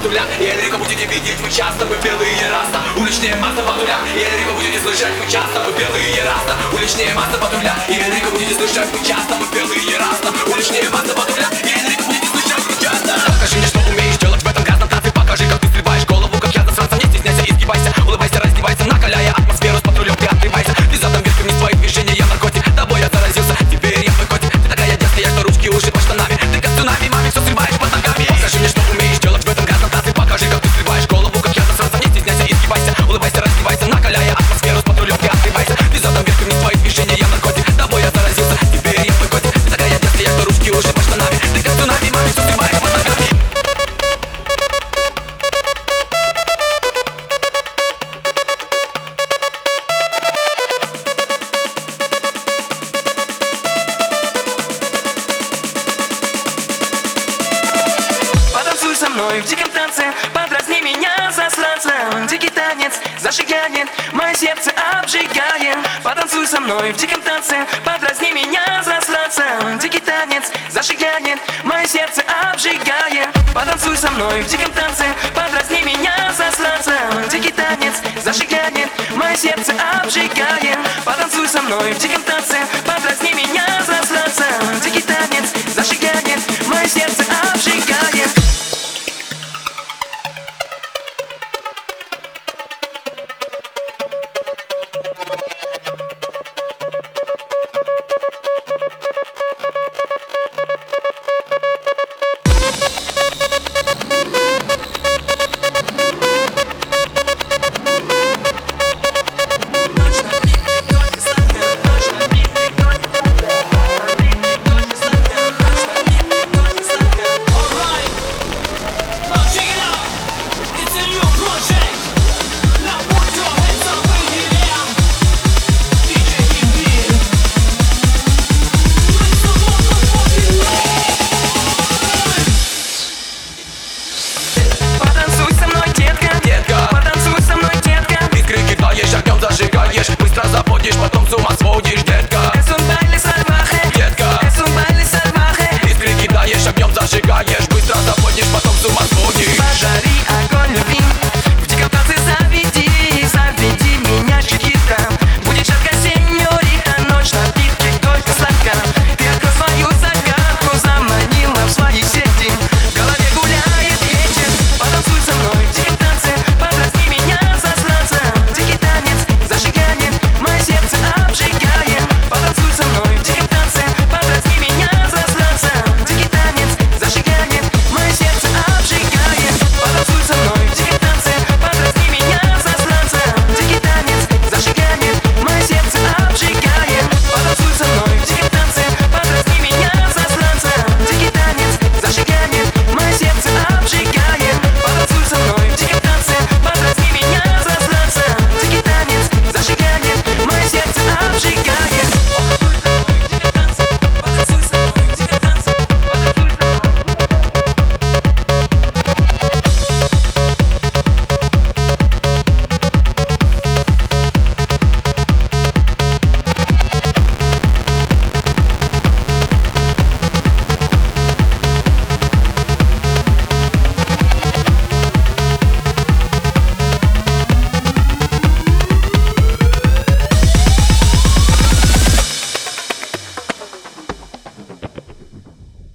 патруля Еле вы будете видеть, вы часто вы белые раста. Уличные масса патруля Еле вы будете слышать, вы часто вы белые раста. Уличные масса патруля Еле вы будете слышать, вы часто вы белые раста. Уличные масса патруля мной в диком танце. Подразни меня засранца Дикий танец зажигает Мое сердце обжигает. Потанцуй со мной в диком танце. Подразни меня засранца Дикий танец зажигает Мое сердце обжигает. Потанцуй со мной в диком танце. Подразни меня засранца Дикий танец зажигает Мое сердце обжигает. Потанцуй со мной в диком танце co ma słodzisz,